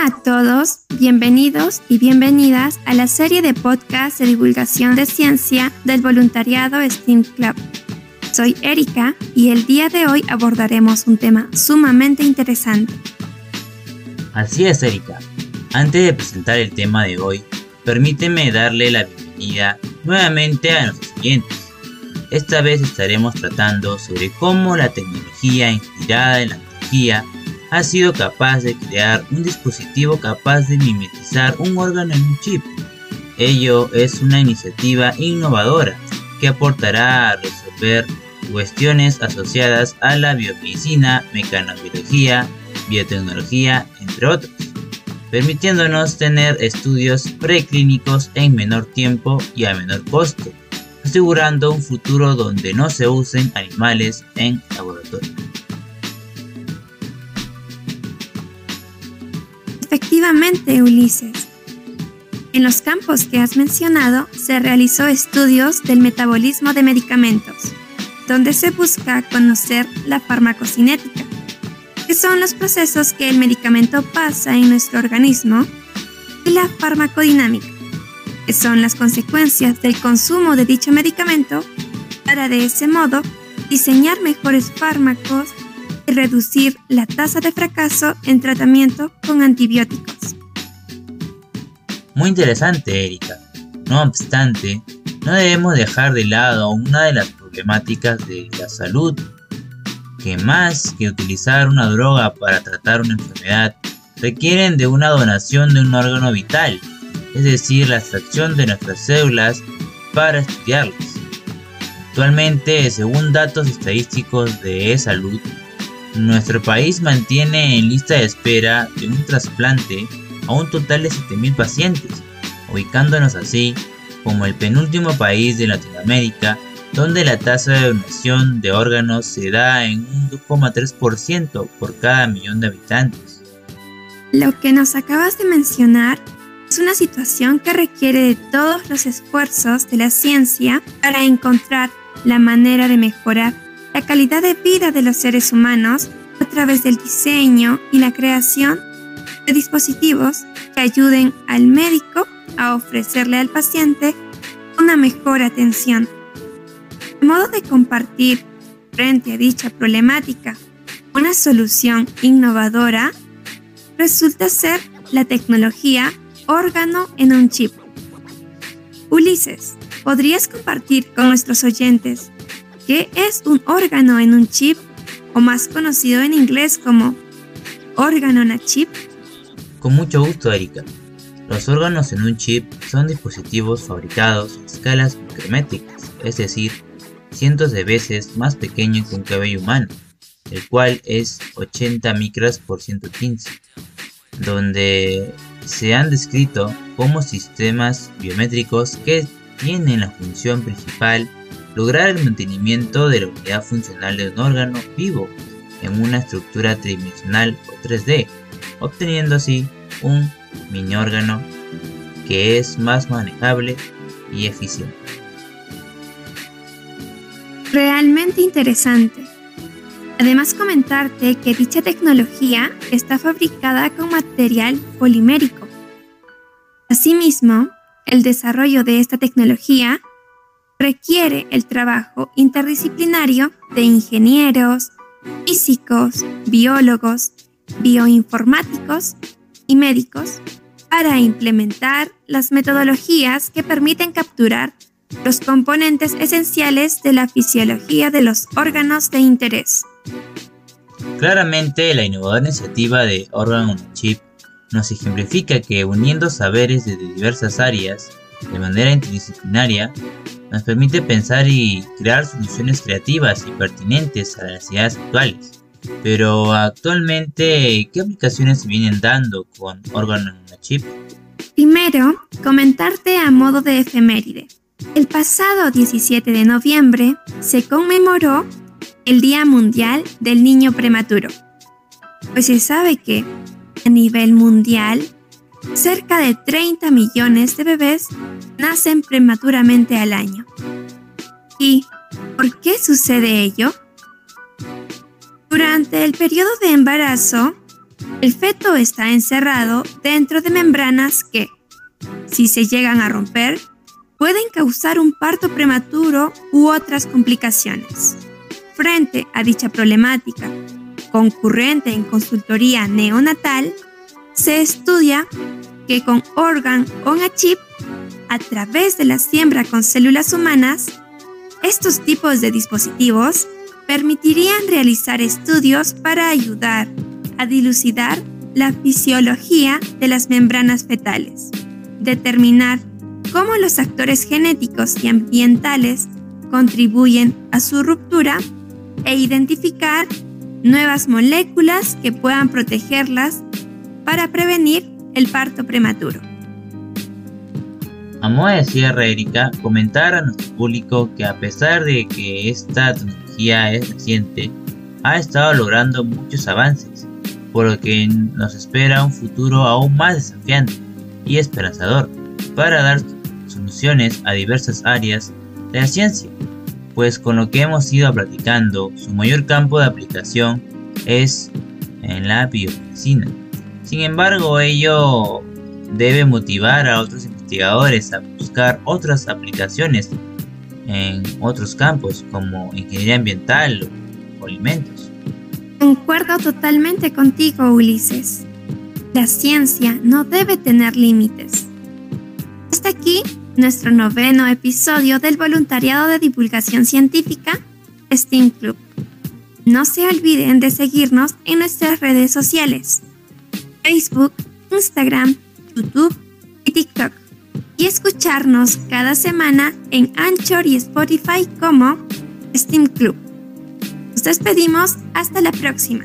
Hola a todos, bienvenidos y bienvenidas a la serie de podcast de divulgación de ciencia del voluntariado STEAM Club. Soy Erika y el día de hoy abordaremos un tema sumamente interesante. Así es, Erika. Antes de presentar el tema de hoy, permíteme darle la bienvenida nuevamente a nuestros clientes. Esta vez estaremos tratando sobre cómo la tecnología inspirada en la tecnología ha sido capaz de crear un dispositivo capaz de mimetizar un órgano en un chip. Ello es una iniciativa innovadora que aportará a resolver cuestiones asociadas a la biomedicina, mecanobiología, biotecnología, entre otros, permitiéndonos tener estudios preclínicos en menor tiempo y a menor costo, asegurando un futuro donde no se usen animales en laboratorio. Efectivamente, Ulises. En los campos que has mencionado se realizó estudios del metabolismo de medicamentos, donde se busca conocer la farmacocinética, que son los procesos que el medicamento pasa en nuestro organismo, y la farmacodinámica, que son las consecuencias del consumo de dicho medicamento para de ese modo diseñar mejores fármacos reducir la tasa de fracaso en tratamiento con antibióticos. Muy interesante, Erika. No obstante, no debemos dejar de lado una de las problemáticas de la salud, que más que utilizar una droga para tratar una enfermedad, requieren de una donación de un órgano vital, es decir, la extracción de nuestras células para estudiarlas. Actualmente, según datos estadísticos de salud, nuestro país mantiene en lista de espera de un trasplante a un total de 7.000 pacientes, ubicándonos así como el penúltimo país de Latinoamérica donde la tasa de donación de órganos se da en un 2,3% por cada millón de habitantes. Lo que nos acabas de mencionar es una situación que requiere de todos los esfuerzos de la ciencia para encontrar la manera de mejorar la calidad de vida de los seres humanos a través del diseño y la creación de dispositivos que ayuden al médico a ofrecerle al paciente una mejor atención. El modo de compartir frente a dicha problemática una solución innovadora resulta ser la tecnología órgano en un chip. Ulises, ¿podrías compartir con nuestros oyentes ¿Qué es un órgano en un chip o más conocido en inglés como órgano en a chip? Con mucho gusto, Erika. Los órganos en un chip son dispositivos fabricados a escalas micrométricas, es decir, cientos de veces más pequeño que un cabello humano, el cual es 80 micras por 115, donde se han descrito como sistemas biométricos que tienen la función principal lograr el mantenimiento de la unidad funcional de un órgano vivo en una estructura tridimensional o 3D, obteniendo así un mini órgano que es más manejable y eficiente. Realmente interesante. Además comentarte que dicha tecnología está fabricada con material polimérico. Asimismo, el desarrollo de esta tecnología requiere el trabajo interdisciplinario de ingenieros, físicos, biólogos, bioinformáticos y médicos para implementar las metodologías que permiten capturar los componentes esenciales de la fisiología de los órganos de interés. Claramente, la innovadora iniciativa de Organ on Chip nos ejemplifica que uniendo saberes de diversas áreas de manera interdisciplinaria, nos permite pensar y crear soluciones creativas y pertinentes a las necesidades actuales. Pero actualmente, ¿qué aplicaciones se vienen dando con órgano en chip? Primero, comentarte a modo de efeméride. El pasado 17 de noviembre se conmemoró el Día Mundial del Niño Prematuro. Pues se sabe que, a nivel mundial, cerca de 30 millones de bebés nacen prematuramente al año. ¿Y por qué sucede ello? Durante el periodo de embarazo, El feto está encerrado dentro de membranas que, si se llegan a romper, pueden causar un parto prematuro u otras complicaciones. Frente a dicha problemática, concurrente en consultoría neonatal, se estudia que con Organ on a Chip, a través de la siembra con células humanas, estos tipos de dispositivos permitirían realizar estudios para ayudar a dilucidar la fisiología de las membranas fetales, determinar cómo los actores genéticos y ambientales contribuyen a su ruptura e identificar nuevas moléculas que puedan protegerlas para prevenir el parto prematuro. A modo de cierre, Erika, comentar a nuestro público que a pesar de que esta tecnología es reciente, ha estado logrando muchos avances, por lo que nos espera un futuro aún más desafiante y esperanzador para dar soluciones a diversas áreas de la ciencia, pues con lo que hemos ido platicando, su mayor campo de aplicación es en la biomedicina. Sin embargo, ello debe motivar a otros investigadores a buscar otras aplicaciones en otros campos como ingeniería ambiental o alimentos. Concuerdo totalmente contigo, Ulises. La ciencia no debe tener límites. Hasta aquí nuestro noveno episodio del voluntariado de divulgación científica STEAM Club. No se olviden de seguirnos en nuestras redes sociales, Facebook, Instagram, YouTube y TikTok, y escucharnos cada semana en Anchor y Spotify como STEAM Club. Nos despedimos hasta la próxima.